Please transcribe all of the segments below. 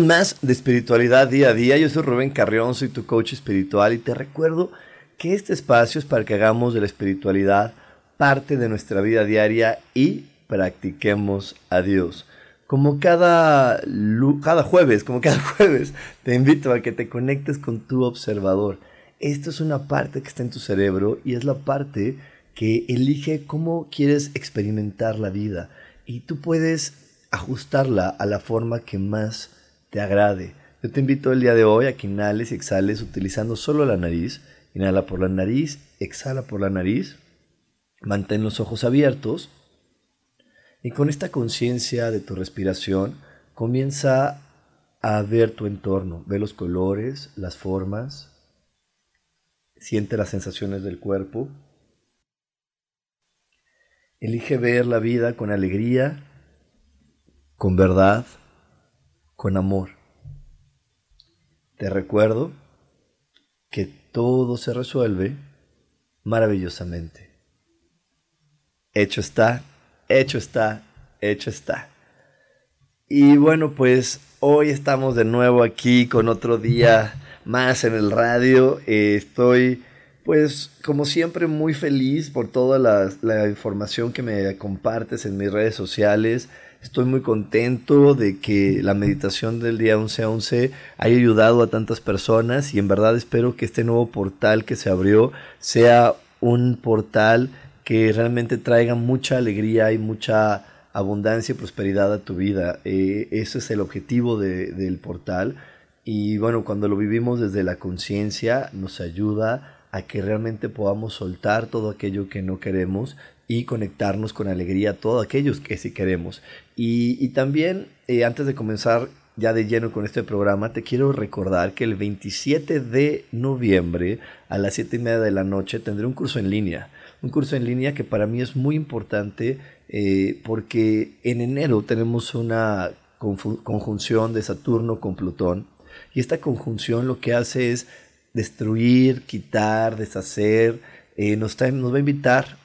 Más de espiritualidad día a día. Yo soy Rubén Carrión, soy tu coach espiritual y te recuerdo que este espacio es para que hagamos de la espiritualidad parte de nuestra vida diaria y practiquemos a Dios. Como cada, cada jueves, como cada jueves, te invito a que te conectes con tu observador. Esto es una parte que está en tu cerebro y es la parte que elige cómo quieres experimentar la vida. Y tú puedes ajustarla a la forma que más te agrade. Yo te invito el día de hoy a que inhales y exhales utilizando solo la nariz. Inhala por la nariz, exhala por la nariz. Mantén los ojos abiertos. Y con esta conciencia de tu respiración, comienza a ver tu entorno. Ve los colores, las formas. Siente las sensaciones del cuerpo. Elige ver la vida con alegría, con verdad con amor. Te recuerdo que todo se resuelve maravillosamente. Hecho está, hecho está, hecho está. Y bueno, pues hoy estamos de nuevo aquí con otro día más en el radio. Eh, estoy, pues, como siempre, muy feliz por toda la, la información que me compartes en mis redes sociales. Estoy muy contento de que la meditación del día 11 a 11 haya ayudado a tantas personas y en verdad espero que este nuevo portal que se abrió sea un portal que realmente traiga mucha alegría y mucha abundancia y prosperidad a tu vida. Eh, ese es el objetivo del portal y bueno, cuando lo vivimos desde la conciencia nos ayuda a que realmente podamos soltar todo aquello que no queremos y conectarnos con alegría a todos aquellos que sí queremos. Y, también, eh, antes de comenzar ya de lleno con este programa, te quiero recordar que el 27 de noviembre a las 7 y media de la noche tendré un curso en línea. Un curso en línea que para mí es muy importante eh, porque en enero tenemos una conjunción de Saturno con Plutón. Y esta conjunción lo que hace es destruir, quitar, deshacer. Eh, nos, nos va a invitar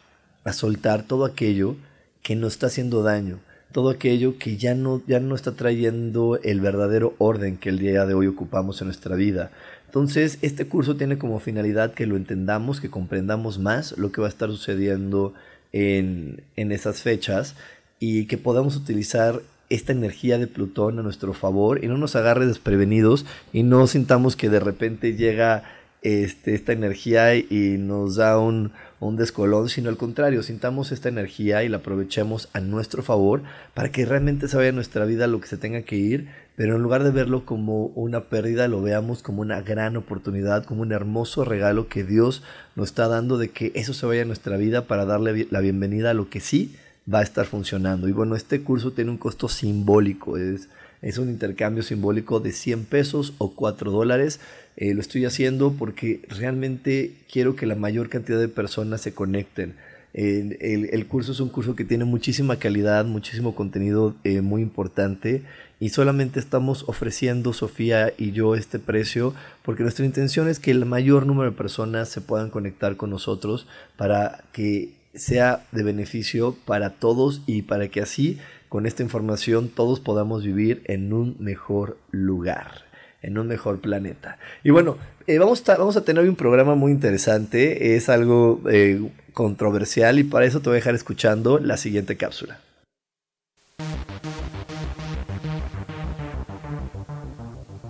a soltar todo aquello que nos está haciendo daño, todo aquello que ya no, ya no está trayendo el verdadero orden que el día de hoy ocupamos en nuestra vida. Entonces, este curso tiene como finalidad que lo entendamos, que comprendamos más lo que va a estar sucediendo en, en esas fechas y que podamos utilizar esta energía de Plutón a nuestro favor y no nos agarre desprevenidos y no sintamos que de repente llega este, esta energía y nos da un, un descolón, sino al contrario, sintamos esta energía y la aprovechemos a nuestro favor para que realmente se vaya nuestra vida lo que se tenga que ir, pero en lugar de verlo como una pérdida, lo veamos como una gran oportunidad, como un hermoso regalo que Dios nos está dando de que eso se vaya a nuestra vida para darle la bienvenida a lo que sí va a estar funcionando. Y bueno, este curso tiene un costo simbólico, es, es un intercambio simbólico de 100 pesos o 4 dólares eh, lo estoy haciendo porque realmente quiero que la mayor cantidad de personas se conecten. el, curso es un curso que tiene muchísima calidad, muchísimo contenido eh, muy importante y solamente estamos ofreciendo, Sofía y yo, este precio porque nuestra intención es que el mayor número de personas se puedan conectar con nosotros para que sea de beneficio para todos y para que así, con esta información, todos podamos vivir en un mejor lugar en un mejor planeta. Y bueno, eh, vamos, a, tener un programa muy interesante, es algo eh, controversial y para eso te voy a dejar escuchando la siguiente cápsula.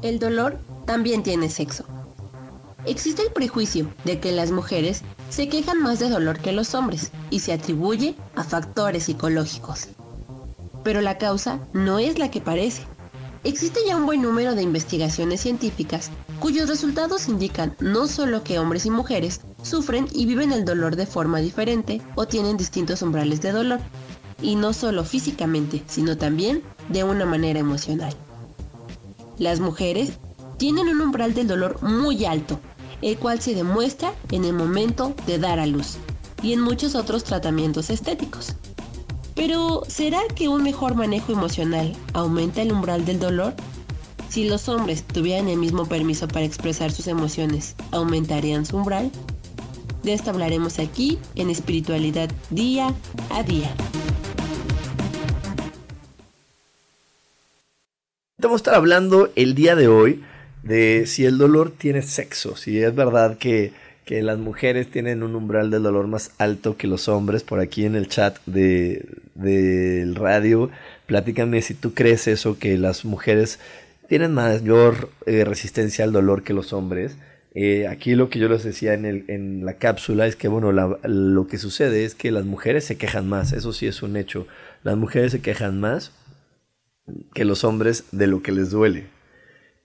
El dolor también tiene sexo. Existe el prejuicio de que las mujeres se quejan más de dolor que los hombres y se atribuye a factores psicológicos. Pero la causa no es la que parece. Existe ya un buen número de investigaciones científicas cuyos resultados indican no solo que hombres y mujeres sufren y viven el dolor de forma diferente o tienen distintos umbrales de dolor, y no solo físicamente, sino también de una manera emocional. Las mujeres tienen un umbral del dolor muy alto, el cual se demuestra en el momento de dar a luz y en muchos otros tratamientos estéticos. Pero, ¿será que un mejor manejo emocional aumenta el umbral del dolor? Si los hombres tuvieran el mismo permiso para expresar sus emociones, ¿aumentarían su umbral? De esto hablaremos aquí en espiritualidad día a día. Vamos a estar hablando el día de hoy de si el dolor tiene sexo, si es verdad que que las mujeres tienen un umbral del dolor más alto que los hombres. Por aquí en el chat del de, radio, platícame si tú crees eso, que las mujeres tienen mayor eh, resistencia al dolor que los hombres. Eh, aquí lo que yo les decía en, el, en la cápsula es que, bueno, lo que sucede es que las mujeres se quejan más, eso sí es un hecho. Las mujeres se quejan más que los hombres de lo que les duele.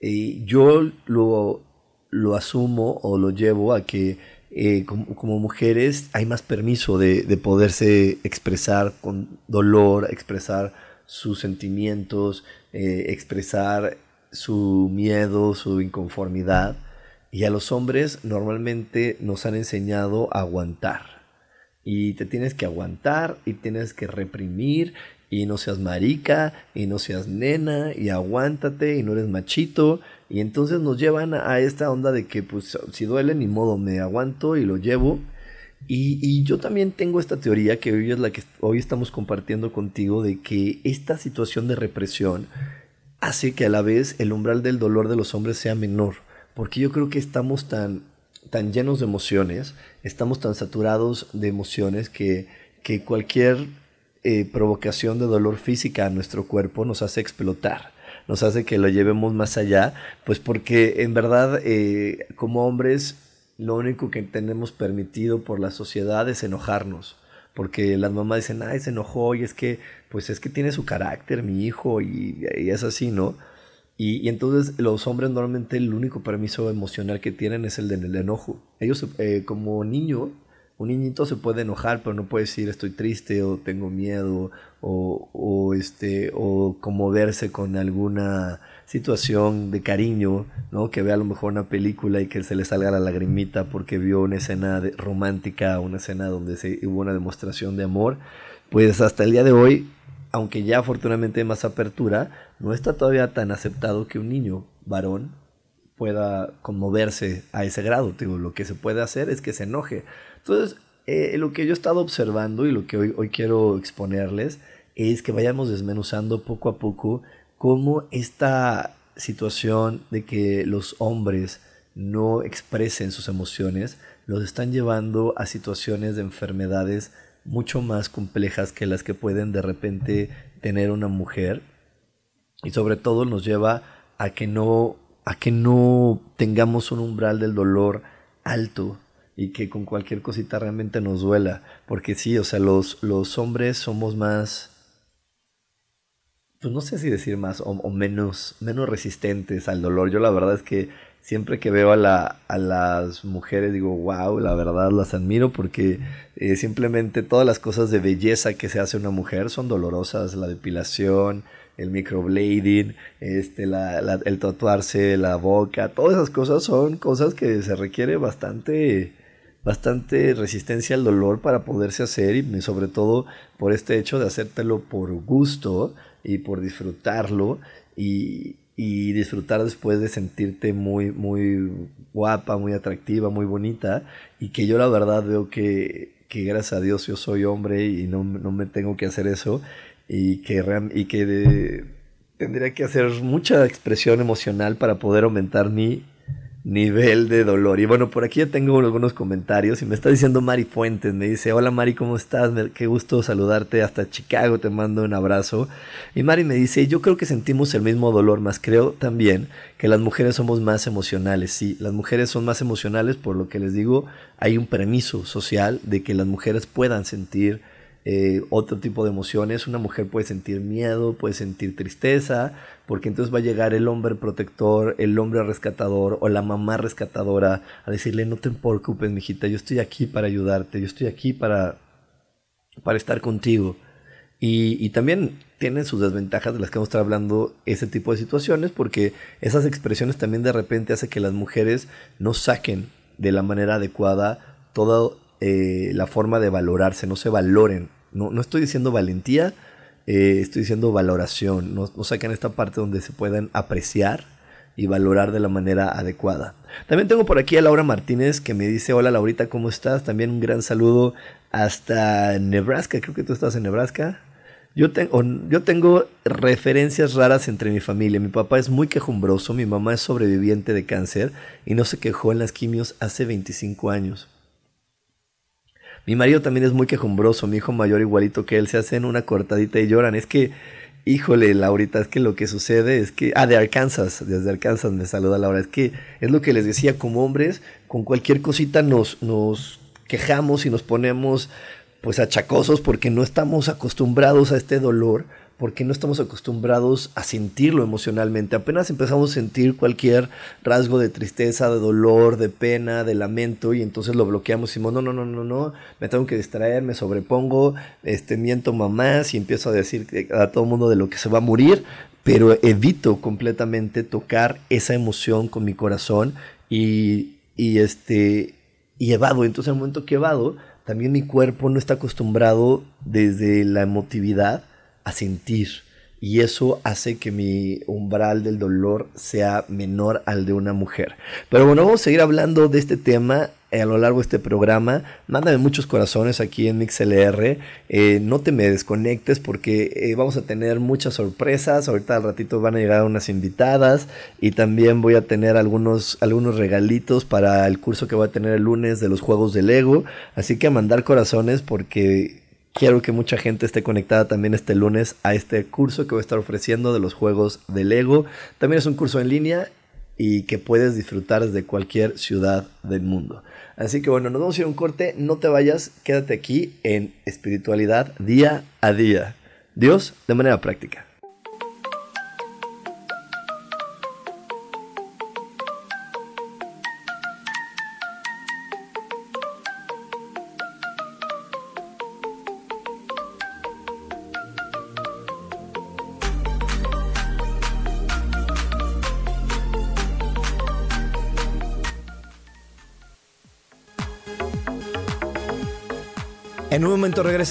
Y yo lo, lo asumo o lo llevo a que eh, como, mujeres hay más permiso de, poderse expresar con dolor, expresar sus sentimientos, eh, expresar su miedo, su inconformidad. Y a los hombres normalmente nos han enseñado a aguantar. Y te tienes que aguantar y tienes que reprimir y no seas marica y no seas nena y aguántate y no eres machito. Y entonces nos llevan a esta onda de que pues si duele ni modo me aguanto y lo llevo. Y, yo también tengo esta teoría que hoy es la que hoy estamos compartiendo contigo de que esta situación de represión hace que a la vez el umbral del dolor de los hombres sea menor. Porque yo creo que estamos tan tan llenos de emociones estamos tan saturados de emociones que que cualquier eh, provocación de dolor física a nuestro cuerpo nos hace explotar, nos hace que lo llevemos más allá, pues porque en verdad eh, como hombres lo único que tenemos permitido por la sociedad es enojarnos. Porque las mamás dicen, ay, se enojó y es que, pues es que tiene su carácter, mi hijo, y, es así, ¿no? Y, entonces los hombres normalmente el único permiso emocional que tienen es el del enojo. Ellos eh, como niño un niñito se puede enojar, pero no puede decir estoy triste o tengo miedo o, este, o conmoverse con alguna situación de cariño, ¿no? Que vea a lo mejor una película y que se le salga la lagrimita porque vio una escena romántica, una escena donde se, hubo una demostración de amor. Pues hasta el día de hoy, aunque ya afortunadamente hay más apertura, no está todavía tan aceptado que un niño varón pueda conmoverse a ese grado. Digo, lo que se puede hacer es que se enoje. Entonces, eh, lo que yo he estado observando y lo que hoy, hoy quiero exponerles es que vayamos desmenuzando poco a poco cómo esta situación de que los hombres no expresen sus emociones los están llevando a situaciones de enfermedades mucho más complejas que las que pueden de repente tener una mujer. Y sobre todo nos lleva a que no a que no tengamos un umbral del dolor alto y que con cualquier cosita realmente nos duela. Porque sí, o sea, los, los hombres somos más, pues no sé si decir más o, menos, menos resistentes al dolor. Yo la verdad es que siempre que veo a, la, a las mujeres digo, wow, la verdad las admiro porque eh, simplemente todas las cosas de belleza que se hace una mujer son dolorosas, la depilación, el microblading, este, la, el tatuarse la boca, todas esas cosas son cosas que se requiere bastante bastante resistencia al dolor para poderse hacer y sobre todo por este hecho de hacértelo por gusto y por disfrutarlo y, y disfrutar después de sentirte muy, muy guapa, muy atractiva, muy bonita y que yo la verdad veo que, que gracias a Dios yo soy hombre y no, no me tengo que hacer eso y que, y que tendría que hacer mucha expresión emocional para poder aumentar mi nivel de dolor. Y bueno, por aquí ya tengo algunos comentarios y me está diciendo Mari Fuentes, me dice, hola Mari, ¿cómo estás? Qué gusto saludarte hasta Chicago, te mando un abrazo. Y Mari me dice, yo creo que sentimos el mismo dolor, más creo también que las mujeres somos más emocionales. Sí, las mujeres son más emocionales, por lo que les digo, hay un permiso social de que las mujeres puedan sentir eh, otro tipo de emociones. Una mujer puede sentir miedo, puede sentir tristeza, porque entonces va a llegar el hombre protector, el hombre rescatador o la mamá rescatadora a decirle no te preocupes, mijita, yo estoy aquí para ayudarte, yo estoy aquí para, para estar contigo. Y, también tienen sus desventajas de las que vamos a estar hablando ese tipo de situaciones, porque esas expresiones también de repente hacen que las mujeres no saquen de la manera adecuada toda eh, la forma de valorarse, no se valoren. No, no estoy diciendo valentía, eh, estoy diciendo valoración. No, no sacan esta parte donde se puedan apreciar y valorar de la manera adecuada. También tengo por aquí a Laura Martínez que me dice, hola Laurita, ¿cómo estás? También un gran saludo hasta Nebraska, creo que tú estás en Nebraska. Yo, tengo, yo tengo referencias raras entre mi familia. Mi papá es muy quejumbroso, mi mamá es sobreviviente de cáncer y no se quejó en las quimios hace 25 años. Mi marido también es muy quejumbroso, mi hijo mayor igualito que él, se hacen una cortadita y lloran. Es que, híjole, Laurita, es que lo que sucede es que, ah, de Arkansas, desde Arkansas me saluda Laura, es que es lo que les decía, como hombres, con cualquier cosita nos, nos quejamos y nos ponemos pues achacosos porque no estamos acostumbrados a este dolor porque no estamos acostumbrados a sentirlo emocionalmente. Apenas empezamos a sentir cualquier rasgo de tristeza, de dolor, de pena, de lamento, y entonces lo bloqueamos y decimos, no, no, no, no, no, me tengo que distraer, me sobrepongo, este, miento mamás y empiezo a decir a todo el mundo de lo que se va a morir, pero evito completamente tocar esa emoción con mi corazón y, este, y evado. Entonces, en el momento que evado, también mi cuerpo no está acostumbrado desde la emotividad a sentir. Y eso hace que mi umbral del dolor sea menor al de una mujer. Pero bueno, vamos a seguir hablando de este tema a lo largo de este programa. Mándame muchos corazones aquí en MixLR. Eh, no te me desconectes porque eh, vamos a tener muchas sorpresas. Ahorita al ratito van a llegar unas invitadas y también voy a tener algunos, algunos regalitos para el curso que voy a tener el lunes de los juegos de Lego. Así que a mandar corazones porque Quiero que mucha gente esté conectada también este lunes a este curso que voy a estar ofreciendo de los juegos de Lego. También es un curso en línea y que puedes disfrutar desde cualquier ciudad del mundo. Así que bueno, nos vamos a ir a un corte. No te vayas, quédate aquí en espiritualidad día a día. Dios de manera práctica.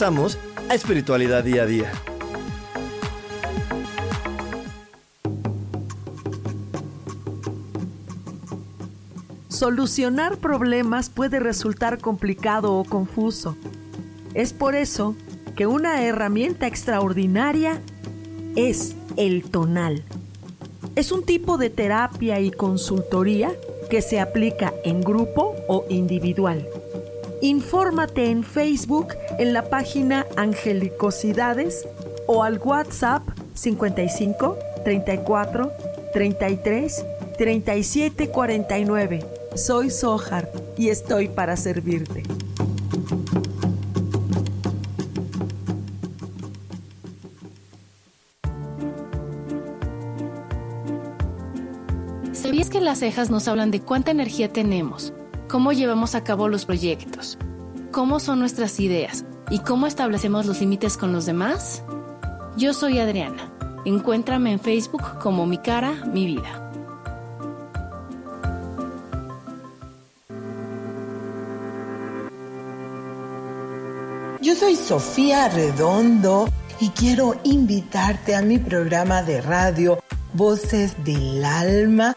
A Espiritualidad Día a Día. Solucionar problemas puede resultar complicado o confuso. Es por eso que una herramienta extraordinaria es el tonal. Es un tipo de terapia y consultoría que se aplica en grupo o individual Infórmate en Facebook en la página Angelicosidades o al WhatsApp 55 34 33 37 49. Soy Sohar y estoy para servirte. ¿Sabías que las cejas nos hablan de cuánta energía tenemos? Cómo llevamos a cabo los proyectos, cómo son nuestras ideas y cómo establecemos los límites con los demás? Yo soy Adriana. Encuéntrame en Facebook como Mi Cara, Mi Vida. soy Sofía Redondo y quiero invitarte a mi programa de radio Voces del Alma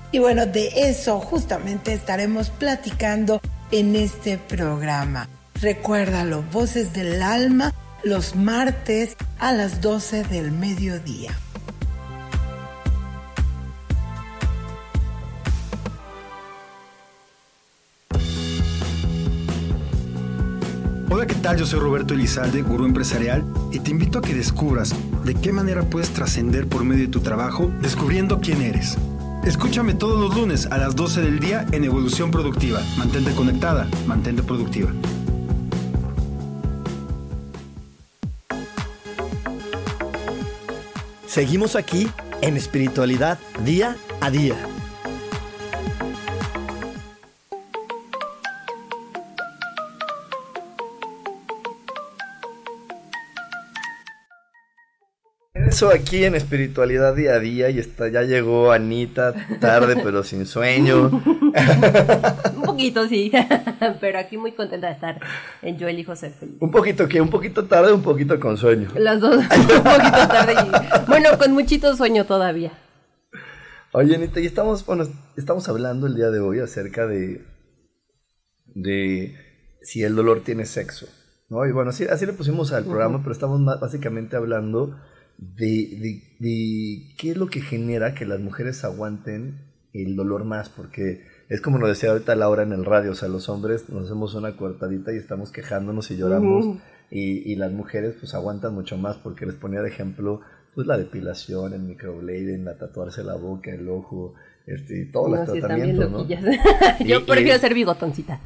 Y bueno, de eso justamente estaremos platicando en este programa. Recuérdalo, Voces del Alma, los martes a las 12 del mediodía. Hola, ¿qué tal? Yo soy Roberto Elizalde, gurú empresarial, y te invito a que descubras de qué manera puedes trascender por medio de tu trabajo descubriendo quién eres. Escúchame todos los lunes a las 12 del día en Evolución Productiva. Mantente conectada, mantente productiva. Seguimos aquí en espiritualidad día a día. Eso aquí en espiritualidad día a día y está, ya llegó Anita tarde pero sin sueño. un poquito sí, pero aquí muy contenta de estar en Yo elijo ser feliz. Un poquito que, un poquito tarde, un poquito con sueño. Las dos, un poquito tarde y bueno, con muchito sueño todavía. Oye Anita, y estamos, bueno, estamos hablando el día de hoy acerca de, de si el dolor tiene sexo. ¿no? Y bueno, así, así le pusimos al programa, pero estamos básicamente hablando de, de, qué es lo que genera que las mujeres aguanten el dolor más, porque es como nos decía ahorita Laura en el radio, o sea, los hombres nos hacemos una cortadita y estamos quejándonos y lloramos, y, y, las mujeres pues aguantan mucho más, porque les ponía de ejemplo pues la depilación, el microblading, la tatuarse la boca, el ojo, este, todos los tratamientos, ¿no? Yo prefiero ser bigotoncita.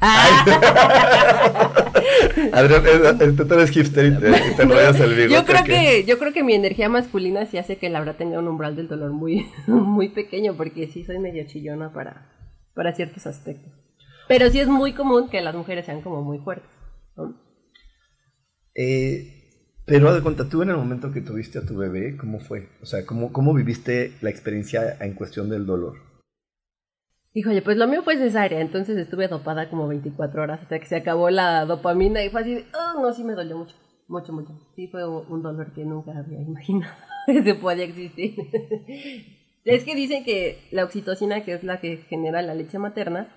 Adrián, tú eres hipster y te, te enrollas el bigote. Yo creo que, yo creo que mi energía masculina sí hace que Laura tenga un umbral del dolor muy, muy pequeño, porque sí soy medio chillona para, para ciertos aspectos. Pero sí es muy común que las mujeres sean como muy fuertes. Eh, pero de cuenta, tú en el momento que tuviste a tu bebé, ¿cómo fue? O sea, ¿cómo, cómo viviste la experiencia en cuestión del dolor? Híjole, pues lo mío fue cesárea, entonces estuve dopada como 24 horas hasta que se acabó la dopamina y fue así oh, no, sí me dolió mucho, mucho, mucho. Sí, fue un dolor que nunca había imaginado que se podía existir. es que dicen que la oxitocina, que es la que genera la leche materna,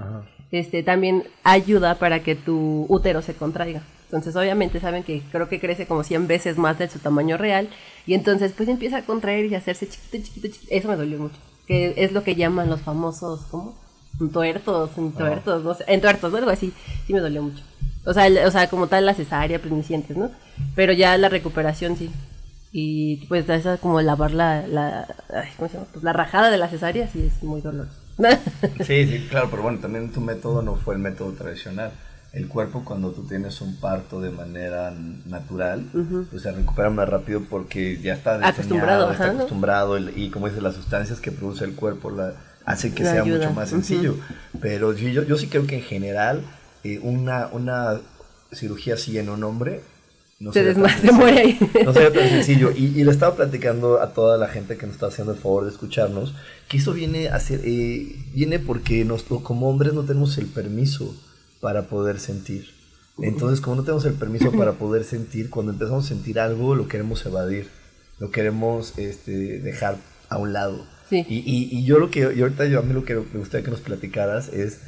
este también ayuda para que tu útero se contraiga. Entonces, obviamente saben que creo que crece como 100 veces más de su tamaño real y entonces pues empieza a contraer y a hacerse chiquito, chiquito, chiquito. Eso me dolió mucho. Que es lo que llaman los famosos, ¿cómo? Tuertos, en tuertos, no sé, en tuertos, ¿no? Algo así, sí me dolió mucho. O sea, o sea, como tal la cesárea, permisientes, ¿no? Pero ya la recuperación sí. Y pues esa como lavar la, la ¿cómo se llama? Pues la rajada de la cesárea sí es muy doloroso. sí, sí, claro, pero bueno, también tu método no fue el método tradicional. El cuerpo cuando tú tienes un parto de manera natural, pues se recupera más rápido porque ya está acostumbrado, está acostumbrado y como dices, las sustancias que produce el cuerpo, la, hace que sea mucho más sencillo. Pero yo, yo, sí creo que en general eh, una, una cirugía así en un hombre no se, se muere ahí. No sería tan sencillo. Y, le estaba platicando a toda la gente que nos está haciendo el favor de escucharnos que eso viene a ser, eh, viene porque nos, como hombres no tenemos el permiso para poder sentir. Entonces, como no tenemos el permiso para poder sentir, cuando empezamos a sentir algo, lo queremos evadir, lo queremos este, dejar a un lado. Y, y, yo lo que, y ahorita yo a mí lo que me gustaría que nos platicaras es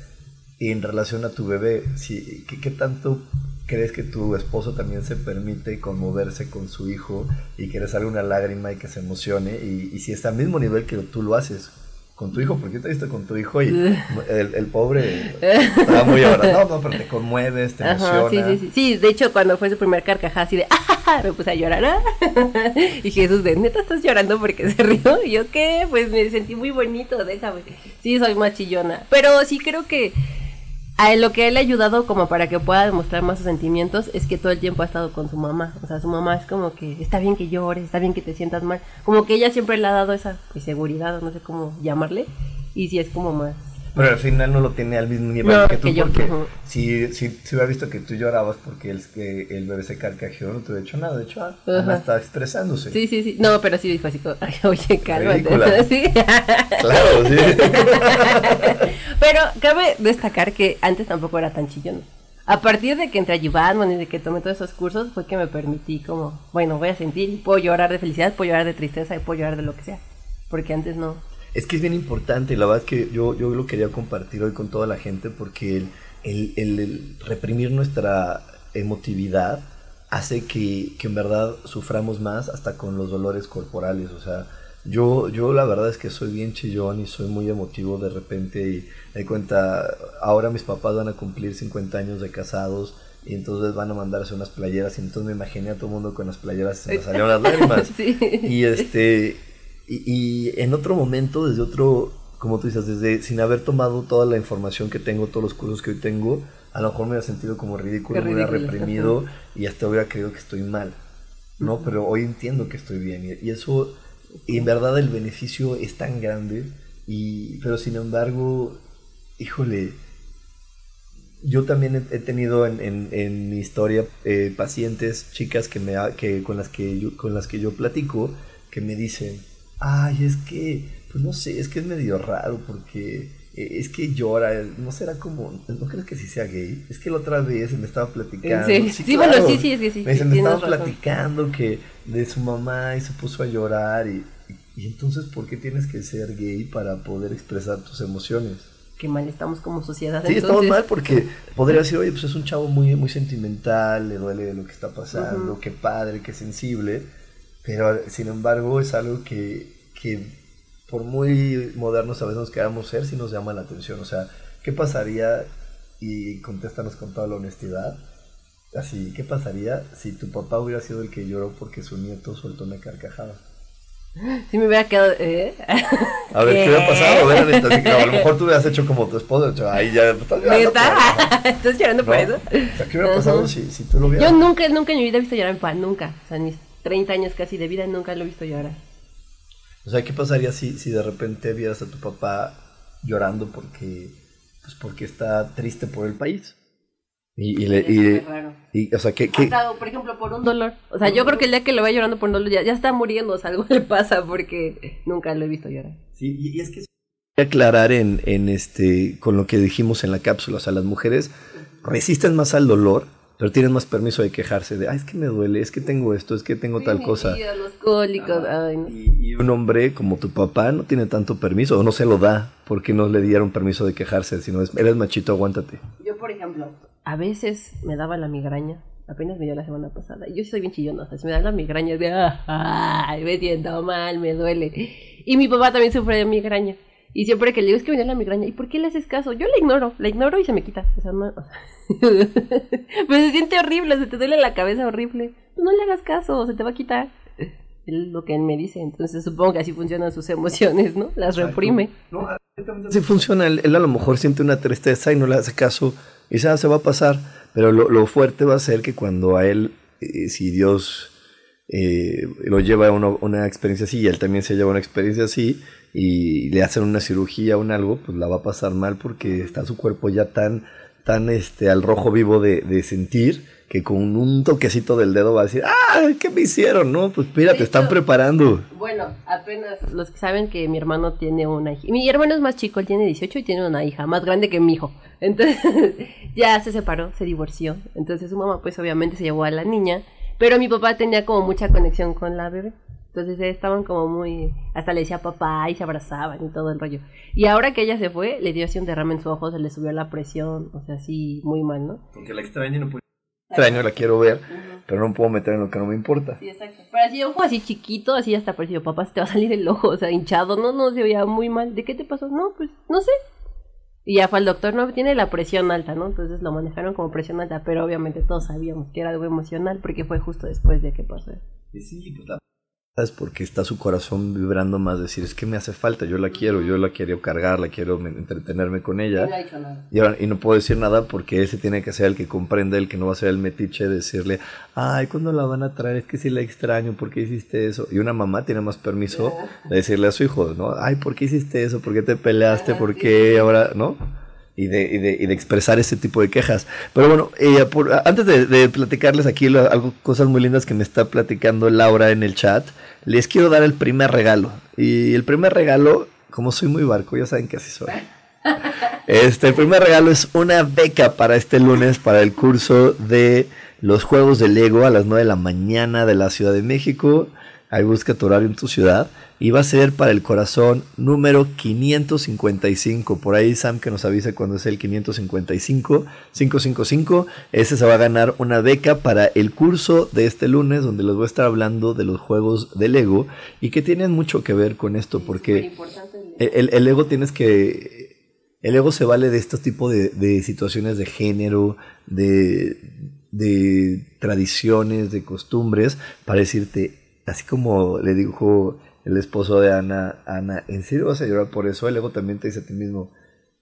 en relación a tu bebé, si, ¿qué, tanto crees que tu esposo también se permite conmoverse con su hijo y que le salga una lágrima y que se emocione? Y, y si está al mismo nivel que tú lo haces con tu hijo, porque te viste con tu hijo y el, el pobre estaba muy. No, no, pero te conmueves, te emociona. Sí, sí, sí. Sí, de hecho, cuando fue su primer carcajada, así de, ¡ah! me puse a llorar. ¿ah? Y Jesús, de neta estás llorando porque se rió. Y yo, ¿qué? Pues me sentí muy bonito, déjame. Sí, soy más chillona. Pero sí creo que a lo que él ha ayudado como para que pueda demostrar más sus sentimientos es que todo el tiempo ha estado con su mamá. O sea, su mamá es como que está bien que llores, está bien que te sientas mal. Como que ella siempre le ha dado esa pues, seguridad, no sé cómo llamarle. Y sí es como más pero al final no lo tiene al mismo nivel que tú, porque si, si, si, hubiera visto que tú llorabas porque el, el bebé se carcajeó, no te hubiera hecho nada. De hecho, Ana está expresándose. Sí, sí, sí. No, pero sí dijo así como, oye, cálmate. ¿Sí? claro, sí. pero cabe destacar que antes tampoco era tan chillón. A partir de que entré a Batman y de que tomé todos esos cursos, fue que me permití como, bueno, voy a sentir, puedo llorar de felicidad, puedo llorar de tristeza y puedo llorar de lo que sea. Porque antes no, es que es bien importante, la verdad es que yo, yo lo quería compartir hoy con toda la gente porque el, el, reprimir nuestra emotividad hace que, que, en verdad suframos más hasta con los dolores corporales. O sea, yo, yo la verdad es que soy bien chillón y soy muy emotivo de repente y me cuenta, ahora mis papás van a cumplir 50 años de casados y entonces van a mandarse unas playeras y entonces me imaginé a todo el mundo con las playeras y se me salieron las lágrimas. Y este y, en otro momento, desde otro, como tú dices, desde sin haber tomado toda la información que tengo, todos los cursos que hoy tengo, a lo mejor me hubiera sentido como ridículo, me hubiera reprimido y hasta hubiera creído que estoy mal. ¿no? Pero hoy entiendo que estoy bien. Y, eso, y en verdad el beneficio es tan grande. Y, pero sin embargo, híjole, yo también he, tenido en, en, en, mi historia eh, pacientes, chicas que me, que, con, las que yo, con las que yo platico, que me dicen, ay, es que, pues no sé, es que es medio raro porque eh, es que llora, no será como, no crees que sí sea gay, es que la otra vez me estaba platicando. Sí, sí, bueno, sí, sí, es que sí. Me, me estaba platicando que de su mamá y se puso a llorar y, y, entonces, ¿por qué tienes que ser gay para poder expresar tus emociones? Qué mal estamos como sociedad. Sí, estamos mal porque podría decir, oye, pues es un chavo muy, muy sentimental, le duele lo que está pasando, qué padre, qué sensible pero sin embargo es algo que, que por muy modernos a veces nos queramos ser, si nos llama la atención. O sea, ¿qué pasaría? Y contéstanos con toda la honestidad. Así, ¿qué pasaría si tu papá hubiera sido el que lloró porque su nieto soltó una carcajada? Si me hubiera quedado. ¿eh? A ver, ¿qué, hubiera pasado? A, lo mejor tú hubieras hecho como tu esposo. Ahí ya estás llorando. ¿Estás llorando por eso? O sea, ¿qué hubiera pasado si, si, tú lo hubieras.? Yo nunca, nunca en mi vida he visto llorar a mi papá, nunca. O sea, ni 30 años casi de vida y nunca lo he visto llorar. O sea, ¿qué pasaría si, si de repente vieras a tu papá llorando porque, pues porque está triste por el país? Y, y, le, y, y, o sea, ¿qué, qué? por ejemplo, por un dolor. O sea, yo creo que el día que lo vaya llorando por un dolor ya, ya está muriendo, o sea, algo le pasa porque nunca lo he visto llorar. Sí, y, es que aclarar en, en este con lo que dijimos en la cápsula, o sea, las mujeres resisten más al dolor pero tienen más permiso de quejarse de, ay, es que me duele, es que tengo esto, es que tengo tal cosa. los cólicos, ay, no. y, un hombre como tu papá no tiene tanto permiso, o no se lo da, porque no le dieron permiso de quejarse, sino es, eres machito, aguántate. Yo, por ejemplo, a veces me daba la migraña, apenas me dio la semana pasada, y yo soy bien chillona, o sea, si me da la migraña de, ay, me siento mal, me duele. Y mi papá también sufre de migraña. Y siempre que le digo es que me dio la migraña, ¿y por qué le haces caso? Yo la ignoro, la ignoro y se me quita. O sea, no, pues se siente horrible, se te duele la cabeza horrible. Pues no le hagas caso, se te va a quitar. Es lo que él me dice. Entonces supongo que así funcionan sus emociones, ¿no? Las reprime. No, así funciona. Él, a lo mejor siente una tristeza y no le hace caso. Y ya se va a pasar. Pero lo, fuerte va a ser que cuando a él, eh, si Dios eh, lo lleva a una experiencia así y él también se lleva una experiencia así y le hacen una cirugía o un algo, pues la va a pasar mal porque está su cuerpo ya tan tan este, al rojo vivo de, de, sentir que con un toquecito del dedo va a decir, ¡ah! ¿Qué me hicieron? No, pues mira, te están preparando. Bueno, apenas los que saben que mi hermano tiene una hija. Mi hermano es más chico, él tiene 18 y tiene una hija más grande que mi hijo. Entonces, ya se separó, se divorció. Entonces su mamá, pues obviamente se llevó a la niña. Pero mi papá tenía como mucha conexión con la bebé. Entonces estaban como muy, hasta le decía papá y se abrazaban y todo el rollo. Y ahora que ella se fue, le dio así un derrame en su ojo, se le subió la presión, o sea, así muy mal, ¿no? Porque la extraño y no puedo... Extraño, la quiero ver, pero no puedo meter en lo que no me importa. Sí, exacto. Pero así ojo así chiquito, así hasta parecido, papá, se te va a salir el ojo, o sea, hinchado, no, no, se veía muy mal. ¿De qué te pasó? No, pues, no sé. Y ya fue el doctor, no, tiene la presión alta, ¿no? Entonces lo manejaron como presión alta, pero obviamente todos sabíamos que era algo emocional porque fue justo después de que pasó. Sí, pues porque está su corazón vibrando más, decir, es que me hace falta, yo la quiero, yo la quiero cargar, la quiero me- entretenerme con ella. No ha dicho nada. Y, ahora- y no puedo decir nada porque ese tiene que ser el que comprende, el que no va a ser el metiche de decirle, ay, ¿cuándo la van a traer? Es que si la extraño, ¿por qué hiciste eso? Y una mamá tiene más permiso de decirle a su hijo, ¿no? Ay, ¿por qué hiciste eso? ¿Por qué te peleaste? ¿Por qué ahora, no? Y de, y, de, y de expresar ese tipo de quejas. Pero bueno, eh, antes de, platicarles aquí algo, cosas muy lindas que me está platicando Laura en el chat, les quiero dar el primer regalo. Y el primer regalo, como soy muy barco, ya saben que así soy. Este, el primer regalo es una beca para este lunes para el curso de los juegos de Lego a las 9 de la mañana de la Ciudad de México. Ahí busca tu horario en tu ciudad. Y va a ser para el corazón número 555. Por ahí Sam que nos avise cuando es el 555. 555. Ese se va a ganar una beca para el curso de este lunes donde les voy a estar hablando de los juegos de Lego y que tienen mucho que ver con esto porque el, el- el ego tienes que. El ego se vale de estos tipos de, de situaciones de género, de, de tradiciones, de costumbres, para decirte, así como le dijo el esposo de Ana, Ana, ¿en serio vas a llorar por eso? El ego también te dice a ti mismo,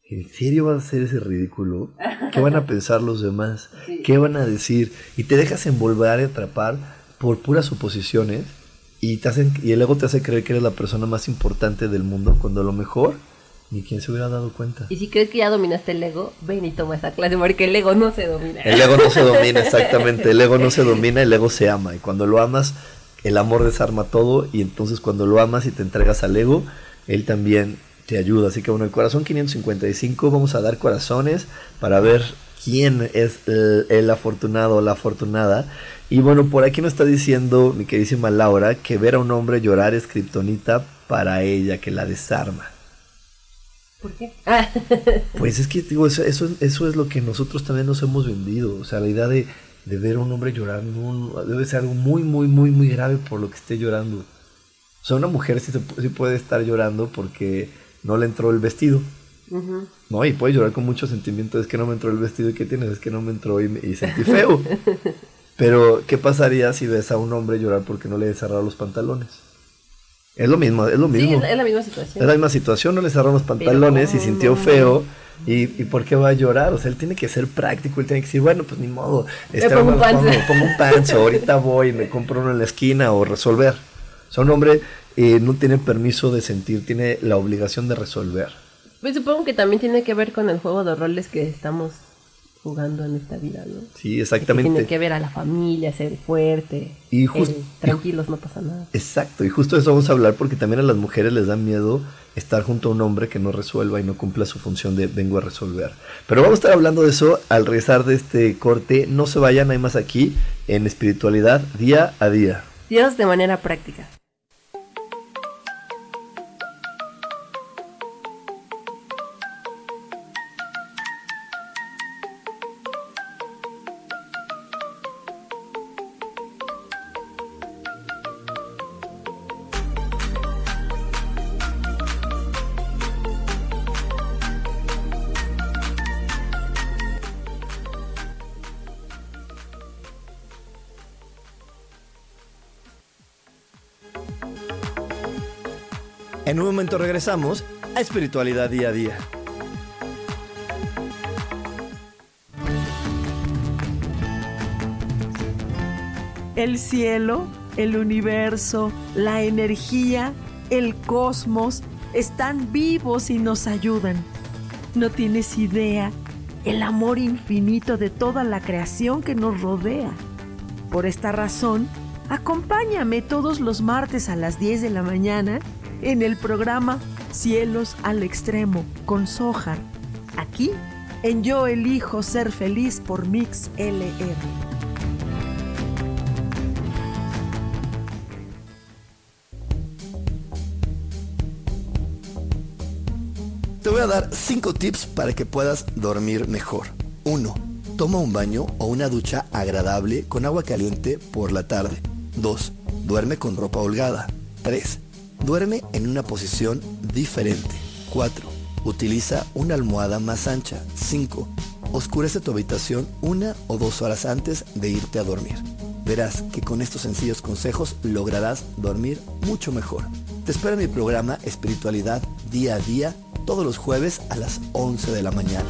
¿en serio vas a hacer ese ridículo? ¿Qué van a pensar los demás? ¿Qué van a decir? Y te dejas envolver y atrapar por puras suposiciones y, te hacen, y el ego te hace creer que eres la persona más importante del mundo, cuando a lo mejor ni quien se hubiera dado cuenta. Y si crees que ya dominaste el ego, ven y toma esa clase, porque el ego no se domina. El ego no se domina, exactamente. El ego no se domina, el ego se ama. Y cuando lo amas, el amor desarma todo. Y entonces cuando lo amas y te entregas al ego, él también te ayuda. Así que bueno, el corazón 555, vamos a dar corazones para ver quién es el, el afortunado o la afortunada. Y bueno, por aquí nos está diciendo mi queridísima Laura que ver a un hombre llorar es kriptonita para ella, que la desarma. ¿Por qué? Ah, Pues es que digo, eso, eso, eso es lo que nosotros también nos hemos vendido. O sea, la idea de, de ver a un hombre llorar no- debe ser algo muy, muy, muy, muy grave por lo que esté llorando. O sea, una mujer sí, se sí puede estar llorando porque no le entró el vestido. No, y puede llorar con mucho sentimiento. Es que no me entró el vestido. ¿Y qué tienes? Es que no me entró y, me- y sentí feo. Pero, ¿qué pasaría si ves a un hombre llorar porque no le cerraron los pantalones? Es lo mismo, es lo Sí, mismo. es, es la misma situación. Es la misma situación, no le cerraron los pantalones y ¿cómo sintió feo. ¿Y, ¿Y por qué va a llorar? O sea, él tiene que ser práctico, él tiene que decir, bueno, pues ni modo. este, pongo un me pants. pongo, pongo un pants, o ahorita voy y me compro uno en la esquina o resolver. O sea, un hombre eh, no tiene permiso de sentir, tiene la obligación de resolver. Pues supongo que también tiene que ver con el juego de roles que estamos jugando en esta vida, ¿no? Sí, Que exactamente. tiene que ver a la familia, ser fuerte. Y jus- el tranquilos, no pasa nada. Exacto, y justo eso vamos a hablar porque también a las mujeres les da miedo estar junto a un hombre que no resuelva y no cumpla su función de vengo a resolver. Pero vamos a estar hablando de eso al regresar de este corte. No se vayan, hay más aquí en espiritualidad día a día. Dios de manera práctica. En un momento regresamos a espiritualidad día a día. El cielo, el universo, la energía, el cosmos están vivos y nos ayudan. No tienes idea el amor infinito de toda la creación que nos rodea. Por esta razón, acompáñame todos los martes a las 10 de la mañana en el programa Cielos al Extremo con Sojar. Aquí, en Yo Elijo Ser Feliz por Mix LR. Te voy a dar 5 tips para que puedas dormir mejor. 1. Toma un baño o una ducha agradable con agua caliente por la tarde. 2. Duerme con ropa holgada. 3. Duerme en una posición diferente. 4. Utiliza una almohada más ancha. 5. Oscurece tu habitación una o dos horas antes de irte a dormir. verás que con estos sencillos consejos lograrás dormir mucho mejor. Te espero en mi programa Espiritualidad Día a Día todos los jueves a las 11 de la mañana.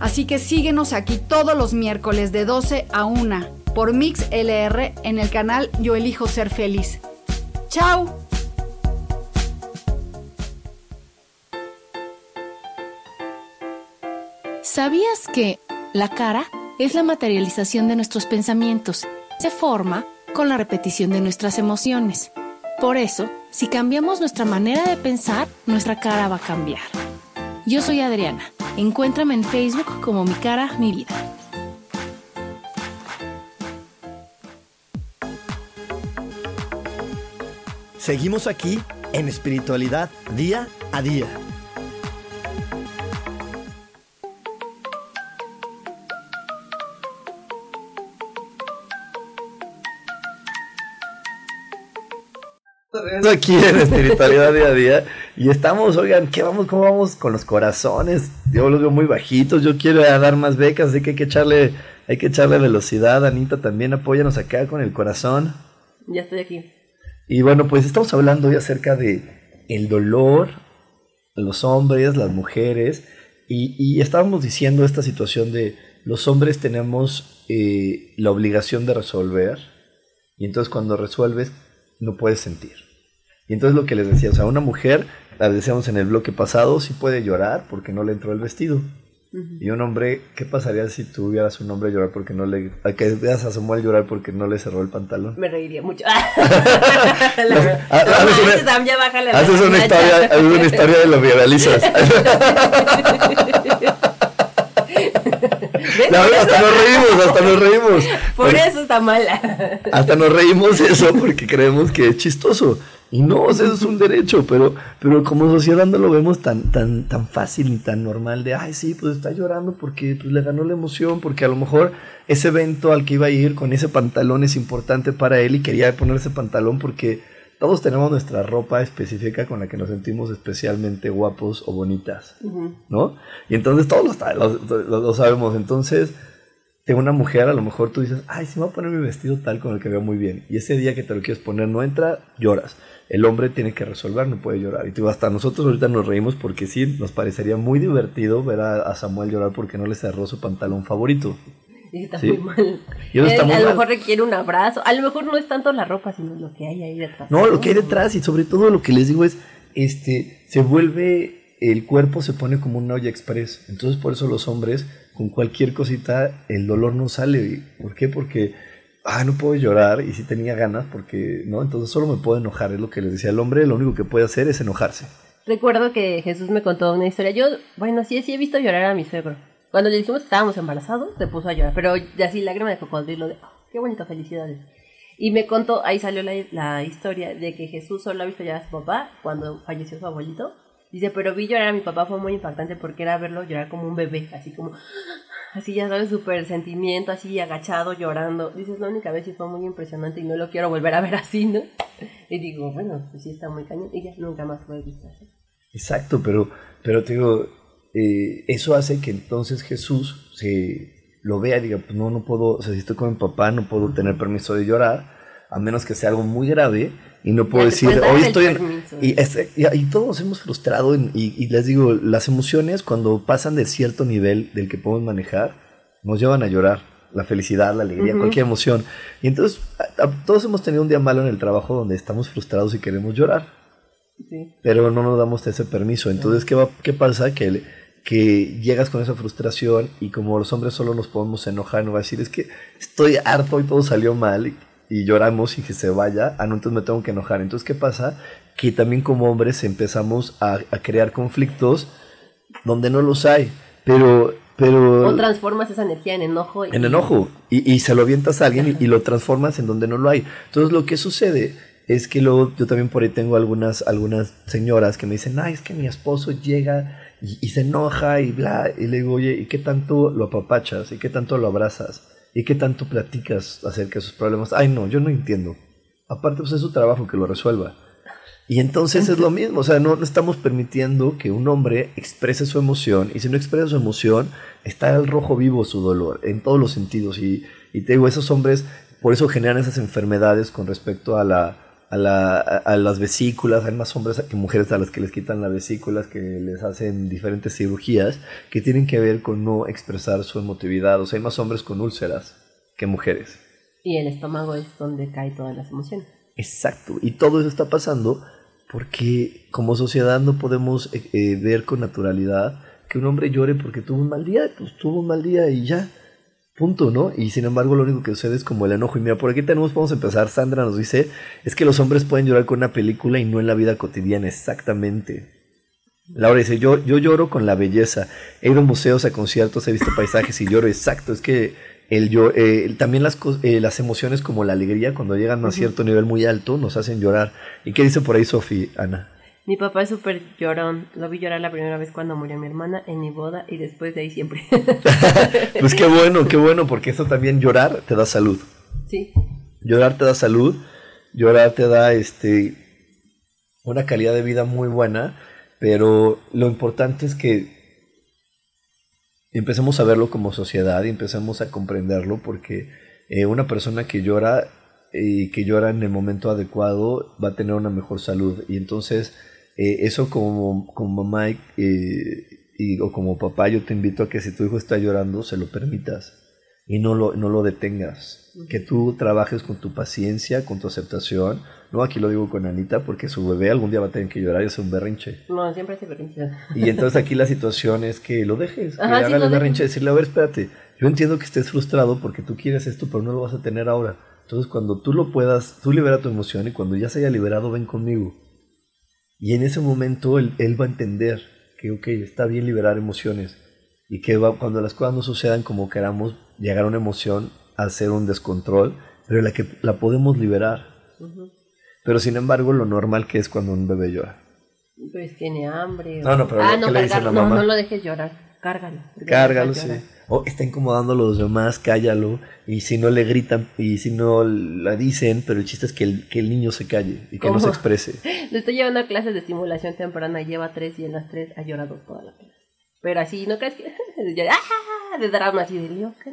Así que síguenos aquí todos los miércoles de 12 a 1 por Mix LR en el canal Yo Elijo Ser Feliz. ¡Chao! ¿Sabías que la cara es la materialización de nuestros pensamientos? Se forma con la repetición de nuestras emociones. Por eso, si cambiamos nuestra manera de pensar, nuestra cara va a cambiar. Yo soy Adriana. Encuéntrame en Facebook como Mi Cara, Mi Vida. Seguimos aquí en espiritualidad día a día. Aquí en espiritualidad día a día y estamos, oigan, ¿qué vamos? ¿Cómo vamos con los corazones? Yo los veo muy bajitos, yo quiero dar más becas, así que hay que echarle, hay que echarle velocidad, Anita también apóyanos acá con el corazón. Ya estoy aquí. Y bueno, pues estamos hablando hoy acerca de el dolor, los hombres, las mujeres, y, y estábamos diciendo esta situación de los hombres tenemos eh, la obligación de resolver, y entonces cuando resuelves no puedes sentir. Y entonces lo que les decía, o sea, una mujer, la decíamos en el bloque pasado, sí puede llorar porque no le entró el vestido. Y un hombre, ¿qué pasaría si tú vieras un hombre llorar porque no le... A que veas a Samuel llorar porque no le cerró el pantalón? Me reiría mucho. Haces una historia, una historia de lo viralizas. hasta nos reímos, hasta nos reímos. Por eso está mala. Hasta nos reímos eso porque creemos que es chistoso. Y no, eso es un derecho, pero, pero como sociedad no lo vemos tan, tan, tan fácil y tan normal de, ay, sí, pues está llorando porque pues, le ganó la emoción, porque a lo mejor ese evento al que iba a ir con ese pantalón es importante para él y quería poner ese pantalón porque todos tenemos nuestra ropa específica con la que nos sentimos especialmente guapos o bonitas, ¿no? Y entonces todos lo, lo, sabemos. Entonces, una mujer a lo mejor tú dices, ay, sí me voy a poner mi vestido tal con el que veo muy bien. Y ese día que te lo quieres poner no entra, lloras el hombre tiene que resolver, no puede llorar. Y hasta nosotros ahorita nos reímos porque sí, nos parecería muy divertido ver a, Samuel llorar porque no le cerró su pantalón favorito. Y está muy mal. a lo mejor requiere un abrazo. A lo mejor no es tanto la ropa, sino lo que hay ahí detrás. No, lo que hay detrás y sobre todo lo que les digo es, este, se vuelve, el cuerpo se pone como una olla express. Entonces por eso los hombres, con cualquier cosita, el dolor no sale. ¿Por qué? Porque ah, no puedo llorar y si tenía ganas porque, ¿no? Entonces solo me puedo enojar, es lo que les decía, el hombre lo único que puede hacer es enojarse. Recuerdo que Jesús me contó una historia, yo, bueno, sí, sí he visto llorar a mi suegro. Cuando le dijimos que estábamos embarazados, se puso a llorar, pero así lágrima de cocodrilo de, oh, qué bonito, felicidades. Y me contó, ahí salió la, la, historia de que Jesús solo ha visto llorar a su papá cuando falleció su abuelito. Dice, pero vi llorar a mi papá, fue muy impactante porque era verlo llorar como un bebé, así como, así ya sabes, súper sentimiento, así agachado, llorando. Dices, la única vez sí fue muy impresionante y no lo quiero volver a ver así, ¿no? Y digo, bueno, pues sí está muy cañón y ya nunca más lo he visto así. Exacto, pero, pero te digo, eh, eso hace que entonces Jesús se lo vea y diga, pues no, no puedo, o sea, si estoy con mi papá, no puedo tener permiso de llorar, a menos que sea algo muy grave y no puedo decir, hoy estoy en... Y, y, todos nos hemos frustrado y, les digo, las emociones cuando pasan de cierto nivel del que podemos manejar, nos llevan a llorar. La felicidad, la alegría, cualquier emoción. Y entonces todos hemos tenido un día malo en el trabajo donde estamos frustrados y queremos llorar. Pero no nos damos ese permiso. Entonces, ¿qué, va, qué pasa? Que, que llegas con esa frustración y como los hombres solo nos podemos enojar, no va a decir, es que estoy harto y todo salió mal y lloramos y que se vaya, ah, no, entonces me tengo que enojar. Entonces, ¿qué pasa? Que también como hombres empezamos a, crear conflictos donde no los hay. Pero, pero O transformas esa energía en enojo. y- en enojo y, y se lo avientas a alguien y, y lo transformas en donde no lo hay. Entonces lo que sucede es que luego yo también por ahí tengo algunas, algunas señoras que me dicen, ay, es que mi esposo llega y, y se enoja y bla, y le digo, oye, ¿y qué tanto lo apapachas? ¿Y qué tanto lo abrazas? ¿Y qué tanto platicas acerca de sus problemas? Ay, no, yo no entiendo. Aparte, pues es su trabajo que lo resuelva. Y entonces es lo mismo, o sea, no, no estamos permitiendo que un hombre exprese su emoción, y si no expresa su emoción, está al rojo vivo su dolor, en todos los sentidos. Y, y te digo, esos hombres, por eso generan esas enfermedades con respecto a, la, a, la, a, las vesículas. Hay más hombres que mujeres a las que les quitan las vesículas, que les hacen diferentes cirugías, que tienen que ver con no expresar su emotividad. O sea, hay más hombres con úlceras que mujeres. Y el estómago es donde caen todas las emociones. Exacto. Y todo eso está pasando porque como sociedad no podemos eh, eh, ver con naturalidad que un hombre llore porque tuvo un mal día, pues tuvo un mal día y ya. Punto, ¿no? Y sin embargo lo único que sucede es como el enojo. Y mira, por aquí tenemos, vamos a empezar. Sandra nos dice, es que los hombres pueden llorar con una película y no en la vida cotidiana, exactamente. Laura dice, yo, yo lloro con la belleza. He ido a museos, a conciertos, he visto paisajes y lloro. Exacto, es que el yo, eh, también las, eh, las emociones como la alegría, cuando llegan a cierto nivel muy alto, nos hacen llorar. ¿Y qué dice por ahí Sofi, Ana? Mi papá es súper llorón. Lo vi llorar la primera vez cuando murió mi hermana en mi boda y después de ahí siempre. Pues qué bueno, qué bueno, porque eso también llorar te da salud. sí. Llorar te da salud, llorar te da este una calidad de vida muy buena, pero lo importante es que empecemos a verlo como sociedad y empecemos a comprenderlo porque eh, una persona que llora y que llora en el momento adecuado va a tener una mejor salud y entonces eh, eso como, como mamá y, eh, y- o como papá yo te invito a que si tu hijo está llorando se lo permitas y no lo, no lo detengas. Que tú trabajes con tu paciencia, con tu aceptación. No, aquí lo digo con Anita porque su bebé algún día va a tener que llorar y hacer un berrinche. No, siempre hace berrinche. Y entonces aquí la situación es que lo dejes, que sí, haga el berrinche, decirle, a ver, espérate, yo entiendo que estés frustrado porque tú quieres esto, pero no lo vas a tener ahora. Entonces cuando tú lo puedas, tú libera tu emoción y cuando ya se haya liberado, ven conmigo. Y en ese momento él, él va a entender que, ok, está bien liberar emociones y que va- cuando las cosas no sucedan como queramos, llegar a una emoción a hacer un descontrol, pero la que la podemos liberar. Pero sin embargo, lo normal que es cuando un bebé llora. Pues tiene hambre. No, no, pero ah, ¿qué no, le dice cargarlo. la No, mamá? no lo dejes llorar. Cárgalo. Cárgalo, sí. llorar. O está incomodando a los demás, cállalo. Y si no le gritan, y si no la dicen, pero el chiste es que el, que el niño se calle y que no se exprese. Le estoy llevando a clases de estimulación temprana lleva tres y en las tres ha llorado toda la clase. Pero así, ¿no crees que? ¡ah! de drama así de lío. ¿Qué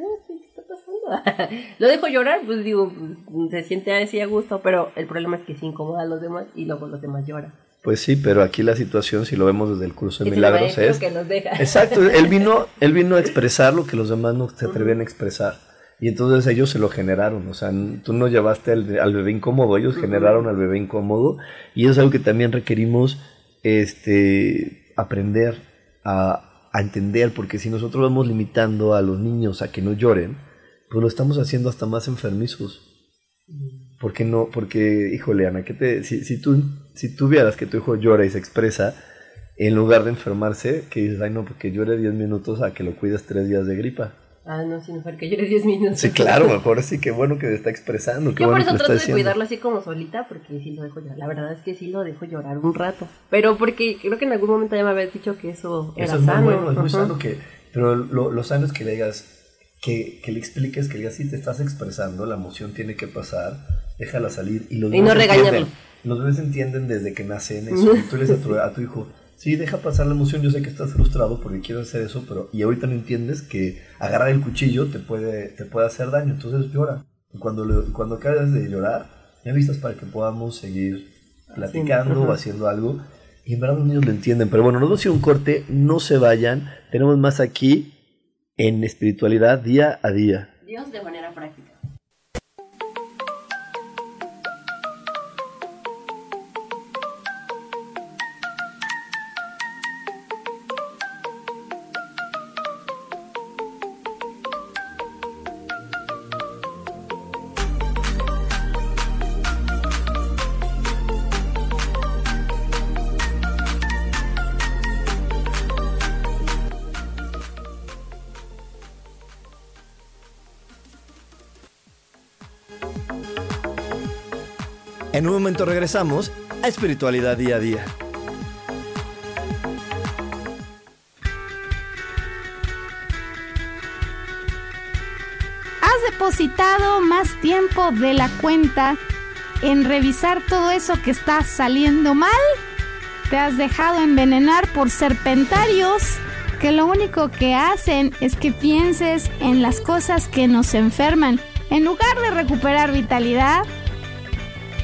está pasando? lo dejo llorar, pues digo, pues, se siente así a gusto, pero el problema es que se incomoda a los demás y luego los demás lloran. Pues sí, pero aquí la situación, si lo vemos desde el curso de milagros, es. que los deja. Exacto, él vino, él vino a expresar lo que los demás no se atrevían a expresar. Y entonces ellos se lo generaron. O sea, tú no llevaste al, al bebé incómodo, ellos generaron al bebé incómodo. Y eso es algo que también requerimos este, aprender a, a entender, porque si nosotros vamos limitando a los niños a que no lloren, pues lo estamos haciendo hasta más enfermizos. ¿Por qué no? Porque, híjole, Ana, ¿qué te, si, si, tú, si tú vieras que tu hijo llora y se expresa, en lugar de enfermarse, que dices, ay no, porque llore 10 minutos a que lo cuides 3 días de gripa. Ah, no, sí, mejor que llore 10 minutos. Sí, claro, mejor sí, qué bueno que se está expresando, qué Yo por bueno eso que lo está trato de haciendo. cuidarlo así como solita, porque sí lo dejo llorar. La verdad es que sí lo dejo llorar un rato. Pero porque creo que en algún momento ya me habías dicho que eso era Eso es muy sano. bueno, es muy sano que, pero lo, lo sano es que le digas, que, que le expliques, que le digas, si te estás expresando, la emoción tiene que pasar, déjala salir. Y, los Y no regañarlo. entienden, Los bebés entienden desde que nacen eso. Y tú le dices a tu, a tu hijo, sí, deja pasar la emoción, yo sé que estás frustrado porque quieres hacer eso, pero y ahorita no entiendes que agarrar el cuchillo te puede, te puede hacer daño, entonces llora. Y cuando, le- cuando acabas de llorar, ya vistas para que podamos seguir platicando o haciendo algo. Y en verdad los niños lo entienden. Pero bueno, nos vamos a ir a un corte, no se vayan. Tenemos más aquí en espiritualidad día a día. Dios de manera práctica. En un momento regresamos a Espiritualidad Día a Día. Has depositado más tiempo de la cuenta en revisar todo eso que está saliendo mal. Te has dejado envenenar por serpentarios que lo único que hacen es que pienses en las cosas que nos enferman. En lugar de recuperar vitalidad,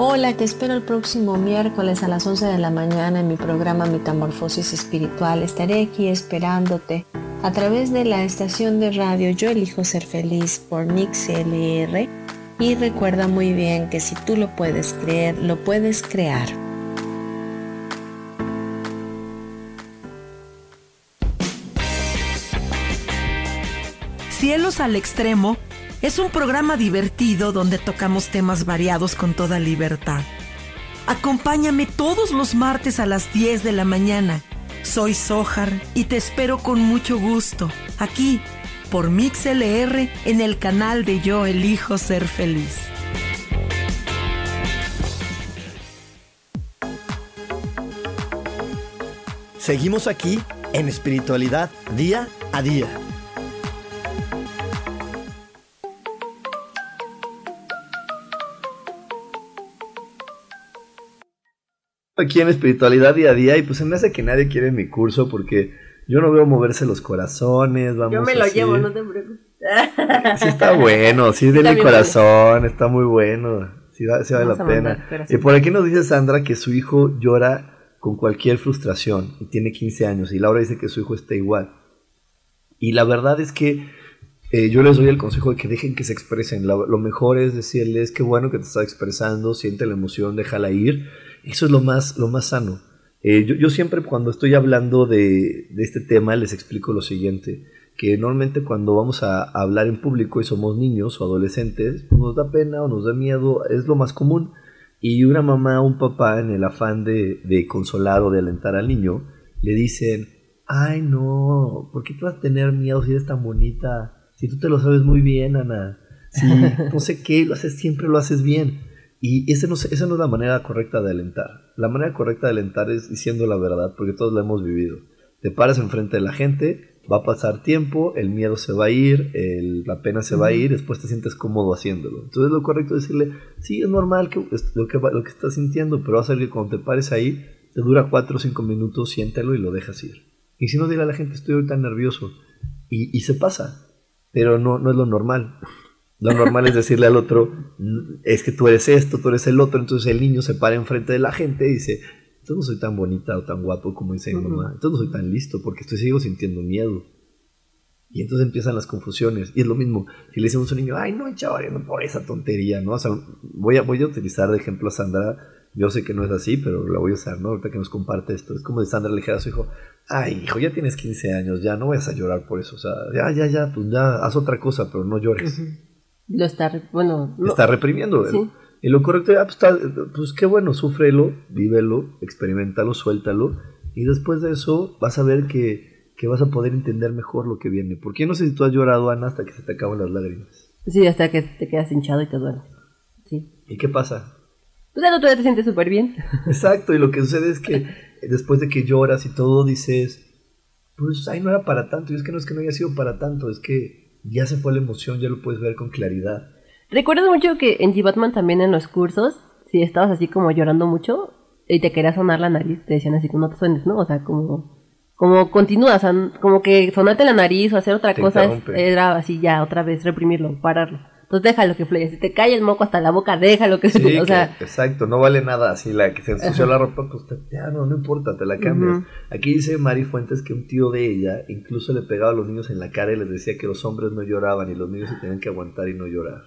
Hola, te espero el próximo miércoles a las 11 de la mañana en mi programa Metamorfosis Espiritual. Estaré aquí esperándote a través de la estación de radio Yo elijo ser feliz por MixLR y recuerda muy bien que si tú lo puedes creer, lo puedes crear. Cielos al Extremo es un programa divertido donde tocamos temas variados con toda libertad. Acompáñame todos los martes a las 10 de la mañana. Soy Sojar y te espero con mucho gusto aquí por MixLR en el canal de Yo Elijo Ser Feliz. Seguimos aquí en espiritualidad día a día. Aquí en espiritualidad día a día y pues se me hace que nadie quiere mi curso porque yo no veo moverse los corazones, vamos Yo me lo así. llevo, no te preocupes. Sí está bueno, sí de Está mi bien corazón, está muy bueno, sí, va- sí vale Vamos la pena. Y por aquí nos dice Sandra que su hijo llora con cualquier frustración y tiene 15 años y Laura dice que su hijo está igual. Y la verdad es que eh, yo les doy el consejo de que dejen que se expresen. La- lo mejor es decirles qué bueno que te está expresando, siente la emoción, déjala ir. Eso es lo más, lo más sano. Eh, yo, yo siempre cuando estoy hablando de, de este tema les explico lo siguiente, que normalmente cuando vamos a, a hablar en público y somos niños o adolescentes, pues nos da pena o nos da miedo, es lo más común. Y una mamá o un papá en el afán de, de consolar o de alentar al niño, le dicen, ay no, ¿por qué tú vas a tener miedo si eres tan bonita? Si tú te lo sabes muy bien, Ana. Si no sé qué, lo haces siempre, lo haces bien. Y ese no, es- esa no es la manera correcta de alentar. La manera correcta de alentar es diciendo la verdad, porque todos la hemos vivido. Te paras enfrente de la gente, va a pasar tiempo, el miedo se va a ir, el- la pena se va a ir, después te sientes cómodo haciéndolo. Entonces lo correcto es decirle, sí, es normal que, es lo, que lo que estás sintiendo, pero va a ser que cuando te pares ahí, te dura 4 o 5 minutos, siéntelo y lo dejas ir. Y si no, dile a la gente, estoy ahorita nervioso. Y, y se pasa, pero no, no es lo normal. Lo normal es decirle al otro, "Mm, es que tú eres esto, tú eres el otro, entonces el niño se para enfrente de la gente y dice, entonces no soy tan bonita o tan guapo como dice mi mamá, entonces no soy tan listo porque estoy sigo sintiendo miedo. Y entonces empiezan las confusiones. Y es lo mismo, si le decimos a un niño, ay no, chaval, no por esa tontería, ¿no? O sea, voy a, voy a utilizar de ejemplo a Sandra, yo sé que no es así, pero la voy a usar, ¿no? Ahorita que nos comparte esto. Es como de Sandra le dijera a su hijo, ay hijo, ya tienes 15 años, ya no vayas a llorar por eso. O sea, ya, ya, ya, pues ya, haz otra cosa, pero no llores Lo está, bueno, no. está reprimiendo. Sí. Y lo correcto es, ah, pues, está- pues qué bueno, súfrelo, vívelo, experimentalo, suéltalo. Y después de eso vas a ver que, que vas a poder entender mejor lo que viene. Porque yo no sé si tú has llorado, Ana, hasta que se te acaban las lágrimas. Sí, hasta que te quedas hinchado y te duele. Sí. ¿Y qué pasa? Pues ya no, tú ya te sientes súper bien. Exacto, y lo que sucede es que después de que lloras y todo dices, pues, ay, no era para tanto. Y es que no es que no haya sido para tanto, es que ya se fue la emoción, ya lo puedes ver con claridad. Recuerdo mucho que en G-Batman también en los cursos, si estabas así como llorando mucho y te querías sonar la nariz, te decían así, como no te suenes, ¿no? O sea, como, como continúa, o sea, como que sonarte la nariz o hacer otra Te cosa es- era así ya otra vez reprimirlo, pararlo. Entonces déjalo que fluya, si te cae el moco hasta la boca, déjalo que Sí, fluya, o sea, que- exacto, no vale nada así la que se ensució Ajá. la ropa, pues te- ya no, no importa, te la cambias. Aquí dice Mari Fuentes que un tío de ella incluso le pegaba a los niños en la cara y les decía que los hombres no lloraban y los niños se tenían que aguantar y no llorar.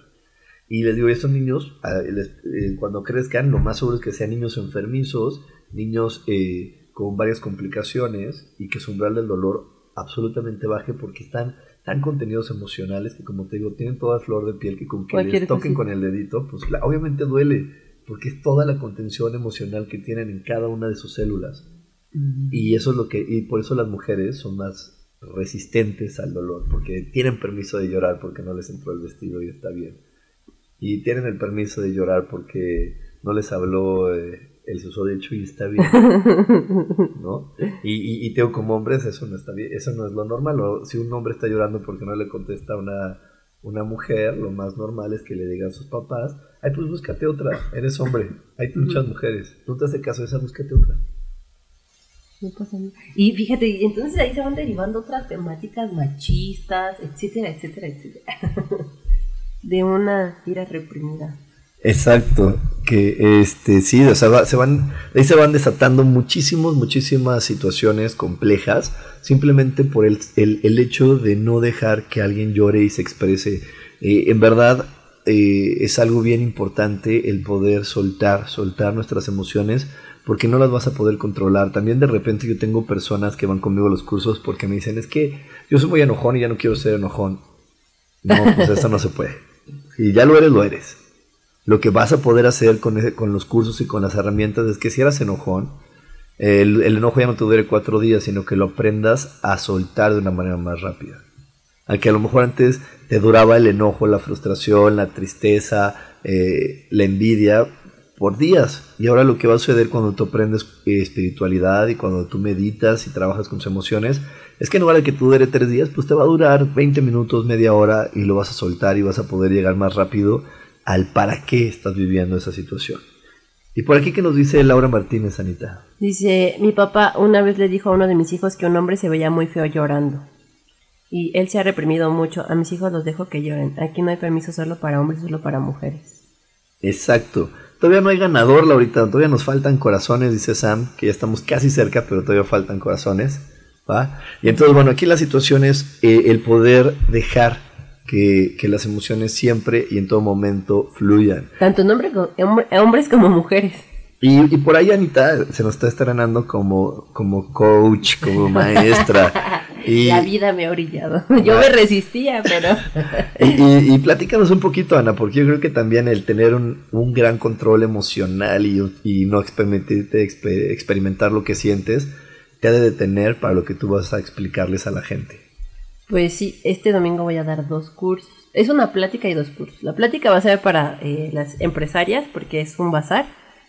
Y les digo, estos niños, les- eh, cuando crezcan, lo más seguro es que sean niños enfermizos, niños eh, con varias complicaciones y que su umbral del dolor absolutamente baje porque están tan contenidos emocionales que, como te digo, tienen toda flor de piel que con que les toquen con el dedito, pues la- obviamente duele porque es toda la contención emocional que tienen en cada una de sus células. Y eso es lo que, y por eso las mujeres son más resistentes al dolor, porque tienen permiso de llorar porque no les entró el vestido y está bien. Y tienen el permiso de llorar porque no les habló eh, el susodicho y está bien. ¿No? Y, y, y tengo como hombres, eso no está bien, eso no es lo normal. O si un hombre está llorando porque no le contesta a una, una mujer, lo más normal es que le digan a sus papás, ay, pues búscate otra, eres hombre, hay muchas mujeres, no te hace caso esa, búscate otra. no pasa nada. Y fíjate, y entonces ahí se van derivando otras temáticas machistas, etcétera, etcétera, etcétera. De una ira reprimida. Exacto, que este sí, o sea, se van, ahí se van desatando muchísimos, muchísimas situaciones complejas, simplemente por el, el, el hecho de no dejar que alguien llore y se exprese. Eh, en verdad, eh, es algo bien importante el poder soltar, soltar nuestras emociones, porque no las vas a poder controlar. También de repente yo tengo personas que van conmigo a los cursos porque me dicen, es que yo soy muy enojón y ya no quiero ser enojón. No, pues eso no se puede. Si ya lo eres, lo eres. Lo que vas a poder hacer con, con los cursos y con las herramientas es que si eras enojón, el, el enojo ya no te dure cuatro días, sino que lo aprendas a soltar de una manera más rápida. A que a lo mejor antes te duraba el enojo, la frustración, la tristeza, eh, la envidia por días. Y ahora lo que va a suceder cuando tú aprendes eh, espiritualidad y cuando tú meditas y trabajas con tus emociones, es que en lugar de que tú dure tres días, pues te va a durar 20 minutos, media hora y lo vas a soltar y vas a poder llegar más rápido al para qué estás viviendo esa situación. Y por aquí que nos dice Laura Martínez, Anita. Dice, mi papá una vez le dijo a uno de mis hijos que un hombre se veía muy feo llorando. Y él se ha reprimido mucho. A mis hijos los dejo que lloren. Aquí no hay permiso solo para hombres, solo para mujeres. Exacto. Todavía no hay ganador, Laurita. Todavía nos faltan corazones, dice Sam, que ya estamos casi cerca, pero todavía faltan corazones. ¿va? Y entonces, bueno, aquí la situación es eh, el poder dejar que, que las emociones siempre y en todo momento fluyan. Tanto en hombre hombres como mujeres. Y, y por ahí Anita se nos está estrenando como, como coach, como maestra. Y, La vida me ha orillado. Yo me resistía, pero... y, y- y platícanos un poquito, Ana, porque yo creo que también el tener un, un gran control emocional y, y no permitirte exper- experimentar lo que sientes, te ha de detener para lo que tú vas a explicarles a la gente. Pues sí, este domingo voy a dar dos cursos. Es una plática y dos cursos. La plática va a ser para eh, las empresarias porque es un bazar.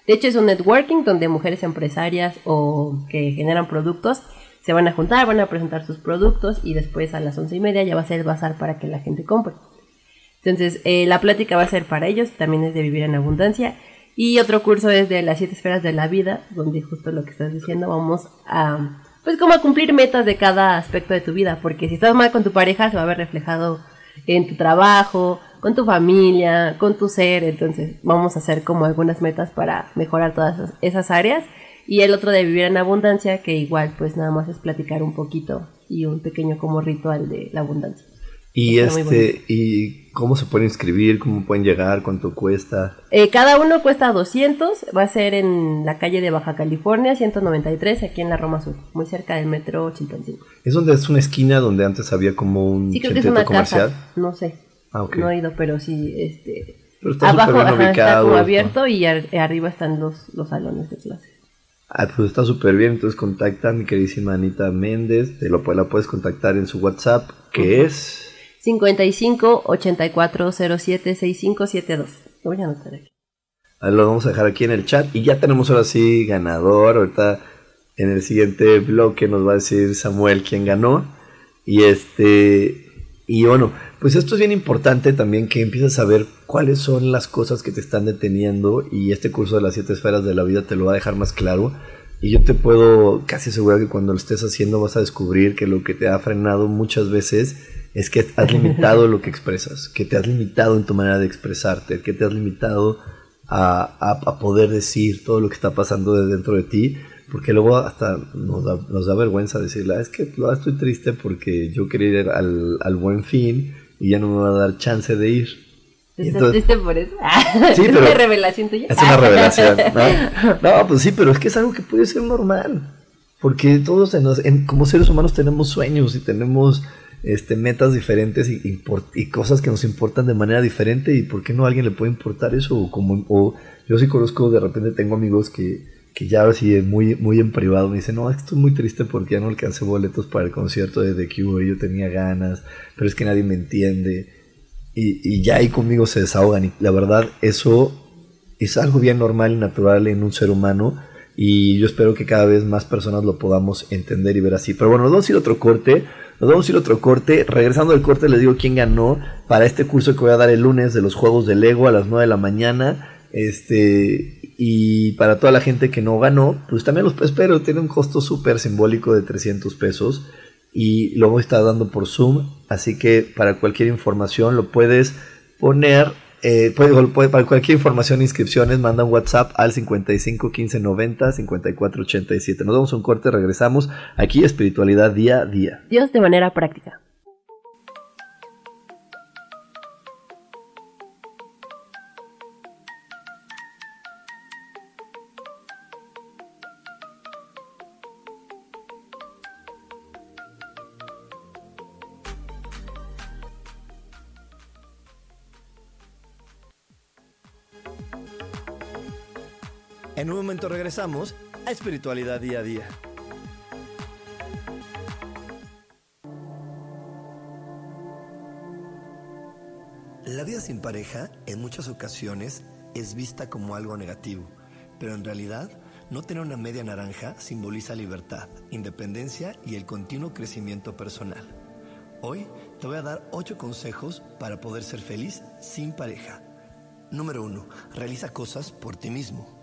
De hecho es un networking donde mujeres empresarias o que generan productos se van a juntar, van a presentar sus productos y después a las once y media ya va a ser el bazar para que la gente compre. Entonces eh, la plática va a ser para ellos, también es de vivir en abundancia. Y otro curso es de las siete esferas de la vida, donde justo lo que estás diciendo vamos a pues como a cumplir metas de cada aspecto de tu vida, porque si estás mal con tu pareja se va a ver reflejado en tu trabajo, con tu familia, con tu ser, entonces vamos a hacer como algunas metas para mejorar todas esas, áreas y el otro de vivir en abundancia, que igual pues nada más es platicar un poquito y un pequeño como ritual de la abundancia. Y Está este, y cómo se pueden inscribir, cómo pueden llegar, cuánto cuesta. Eh, cada uno cuesta 200, va a ser en la calle de Baja California, 193, aquí en la Roma Sur, muy cerca del metro Chilpancingo. Es donde es una esquina donde antes había como un Sí, creo que es centrito una comercial. casa, no sé, Ah, no he ido, pero sí, este... Pero está abajo bien ajá, está ubicado, como abierto y ar- arriba están los, los salones de clase. Ah, pues está súper bien. Entonces contacta a mi queridísima Anita Méndez. Te lo, la puedes contactar en su WhatsApp, que es 55 84 07 6572. Lo voy a anotar aquí. Lo vamos a dejar aquí en el chat. Y ya tenemos ahora sí ganador. Ahorita en el siguiente bloque nos va a decir Samuel quién ganó. Y este. Y bueno, pues esto es bien importante también que empieces a ver cuáles son las cosas que te están deteniendo y este curso de las siete esferas de la vida te lo va a dejar más claro. Y yo te puedo casi asegurar que cuando lo estés haciendo vas a descubrir que lo que te ha frenado muchas veces es que has limitado lo que expresas, que te has limitado en tu manera de expresarte, que te has limitado a, a, poder decir todo lo que está pasando de dentro de ti, porque luego hasta nos da, nos da vergüenza decirle, ah, es que estoy triste porque yo quería ir al, al buen fin y ya no me va a dar chance de ir. ¿Estás triste por eso? Sí, ¿Es pero una revelación tuya? Es una revelación. ¿no? no, pues sí, pero es que es algo que puede ser normal. Porque todos como seres humanos tenemos sueños y tenemos este, metas diferentes y, y, cosas que nos importan de manera diferente. ¿Y por qué no a alguien le puede importar eso? O, como, o yo sí conozco, de repente tengo amigos que, que ya así muy, muy en privado me dicen, no, estoy muy triste porque ya no alcancé boletos para el concierto de The Cure, yo tenía ganas, pero es que nadie me entiende. Y, ya ahí conmigo se desahogan. Y la verdad, eso es algo bien normal y natural en un ser humano. Y yo espero que cada vez más personas lo podamos entender y ver así. Pero bueno, vamos a ir otro corte. Nos vamos a ir otro corte. Regresando del corte les digo quién ganó para este curso que voy a dar el lunes de los juegos de Lego a las 9 de la mañana. Este, y para toda la gente que no ganó, pues también los espero. Tiene un costo súper simbólico de 300 pesos y lo voy a estar dando por Zoom. Así que para cualquier información lo puedes poner. Eh, para cualquier información e inscripciones, manda un WhatsApp al 55 15 90 54 87. Nos damos un corte, regresamos aquí, espiritualidad día a día. Dios de manera práctica. En un momento regresamos a Espiritualidad Día a Día. La vida sin pareja en muchas ocasiones es vista como algo negativo, pero en realidad no tener una media naranja simboliza libertad, independencia y el continuo crecimiento personal. Hoy te voy a dar 8 consejos para poder ser feliz sin pareja. Número 1. Realiza cosas por ti mismo.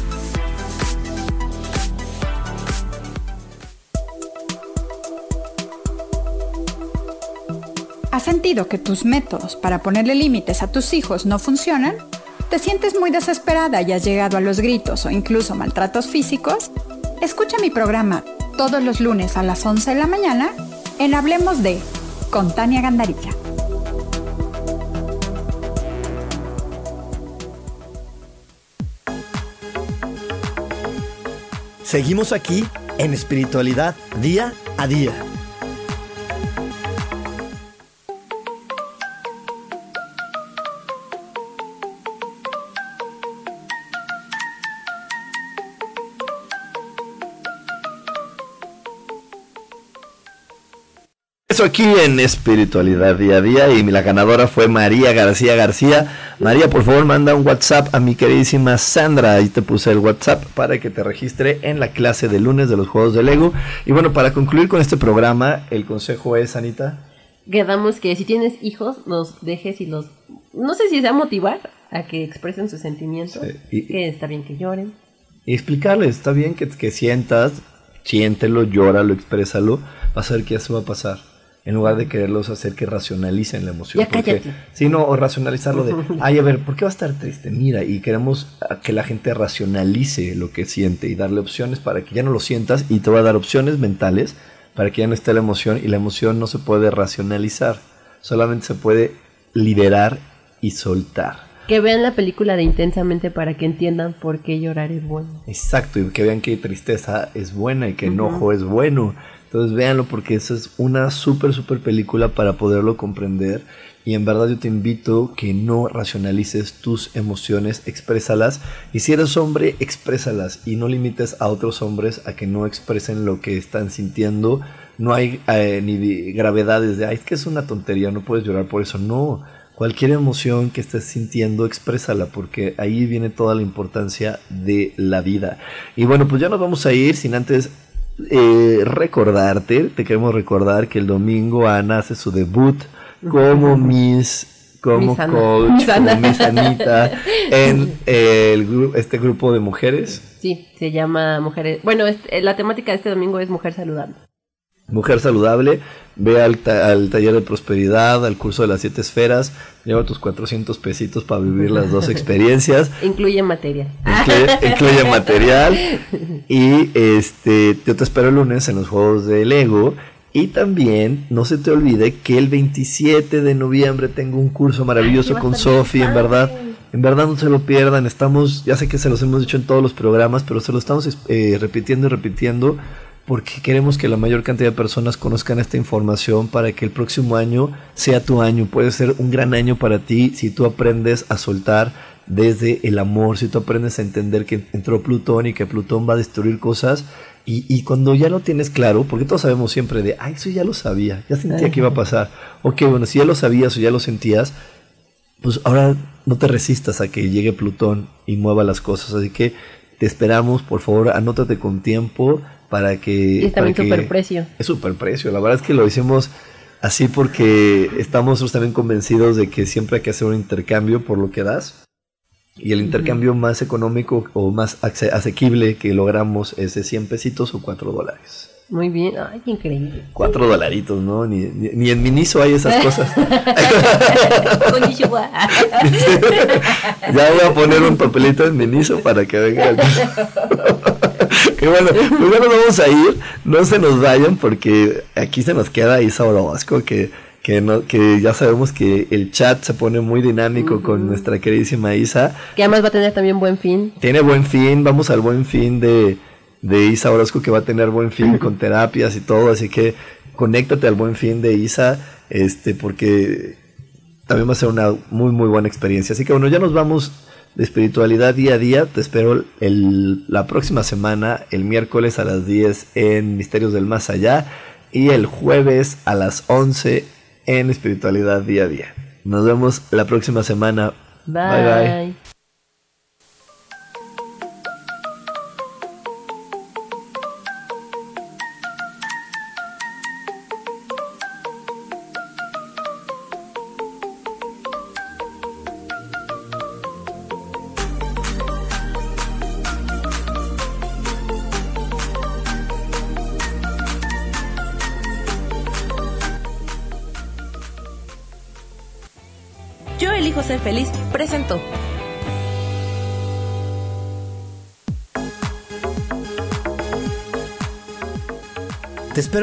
¿Has sentido que tus métodos para ponerle límites a tus hijos no funcionan? te sientes muy desesperada y has llegado a los gritos o incluso maltratos físicos, escucha mi programa todos los lunes a las 11 de la mañana en Hablemos de con Tania Gandarilla. Seguimos aquí en espiritualidad día a día. Eso aquí en espiritualidad día a día y la ganadora fue María García García. María, por favor, manda un WhatsApp a mi queridísima Sandra. Ahí te puse el WhatsApp para que te registre en la clase de lunes de los juegos de Lego. Y bueno, para concluir con este programa, el consejo es, Anita. Quedamos que si tienes hijos, los dejes y los... No sé si sea motivar a que expresen sus sentimientos. y- que está bien que lloren. Y explicarles, está bien que, que sientas, siéntelo, llóralo, exprésalo, vas a ver que eso va a pasar. En lugar de quererlos hacer que racionalicen la emoción. Ya cállate. Sí, no, o racionalizarlo de, ay, a ver, ¿por qué va a estar triste? Mira, y queremos que la gente racionalice lo que siente y darle opciones para que ya no lo sientas y te va a dar opciones mentales para que ya no esté la emoción y la emoción no se puede racionalizar, solamente se puede liberar y soltar. Que vean la película de Intensamente para que entiendan por qué llorar es bueno. Exacto, y que vean que tristeza es buena y que enojo es bueno. Entonces véanlo porque esa es una súper, súper película para poderlo comprender. Y en verdad yo te invito que no racionalices tus emociones, exprésalas. Y si eres hombre, exprésalas. Y no limites a otros hombres a que no expresen lo que están sintiendo. No hay eh, ni de- gravedades de, ay, es que es una tontería, no puedes llorar por eso. No, cualquier emoción que estés sintiendo, exprésala, porque ahí viene toda la importancia de la vida. Y bueno, pues ya nos vamos a ir sin antes eh, recordarte, te queremos recordar que el domingo Ana hace su debut como Miss, como coach, como Miss Anita en el gru- este grupo de mujeres. Sí, se llama Mujeres... Bueno, este- la temática de este domingo es Mujer Saludable. Mujer saludable, ve al, ta- al taller de prosperidad, al curso de las siete esferas, lleva tus 400 pesitos para vivir las dos experiencias. Incluye materia. Incluye, incluye material. Y este, yo te espero el lunes en los juegos de Lego. Y también no se te olvide que el 27 de noviembre tengo un curso maravilloso con Sofi, en verdad. En verdad no se lo pierdan. Estamos, ya sé que se los hemos dicho en todos los programas, pero se lo estamos eh, repitiendo y repitiendo porque queremos que la mayor cantidad de personas conozcan esta información para que el próximo año sea tu año. Puede ser un gran año para ti si tú aprendes a soltar desde el amor, si tú aprendes a entender que entró Plutón y que Plutón va a destruir cosas. Y, y cuando ya lo tienes claro, porque todos sabemos siempre de, ay, eso ya lo sabía, ya sentía que iba a pasar. Ok, bueno, si ya lo sabías o ya lo sentías, pues ahora no te resistas a que llegue Plutón y mueva las cosas. Así que te esperamos, por favor, anótate con tiempo para que... Y es también super precio. Es super precio. La verdad es que lo hicimos así porque estamos también convencidos de que siempre hay que hacer un intercambio por lo que das. Y el intercambio más económico o más asequible que logramos es de 100 pesitos o 4 dólares. Muy bien. Ay, qué increíble. 4 dolaritos, ¿no? Ni, ni, ni en Miniso hay esas cosas. Ya voy a poner un papelito en Miniso para que venga. y bueno, pues ya nos vamos a ir. No se nos vayan porque aquí se nos queda Isa Orozco que, que, no, que ya sabemos que el chat se pone muy dinámico con nuestra queridísima Isa. Que además va a tener también buen fin. Tiene buen fin, vamos al buen fin de, de Isa Orozco que va a tener buen fin con terapias y todo, así que conéctate al buen fin de Isa, este, porque también va a ser una muy muy buena experiencia. Así que bueno, ya nos vamos de espiritualidad día a día. Te espero el- la próxima semana, el miércoles a las 10 en Misterios del Más Allá y el jueves a las 11 en espiritualidad día a día. Nos vemos la próxima semana. Bye. bye. bye.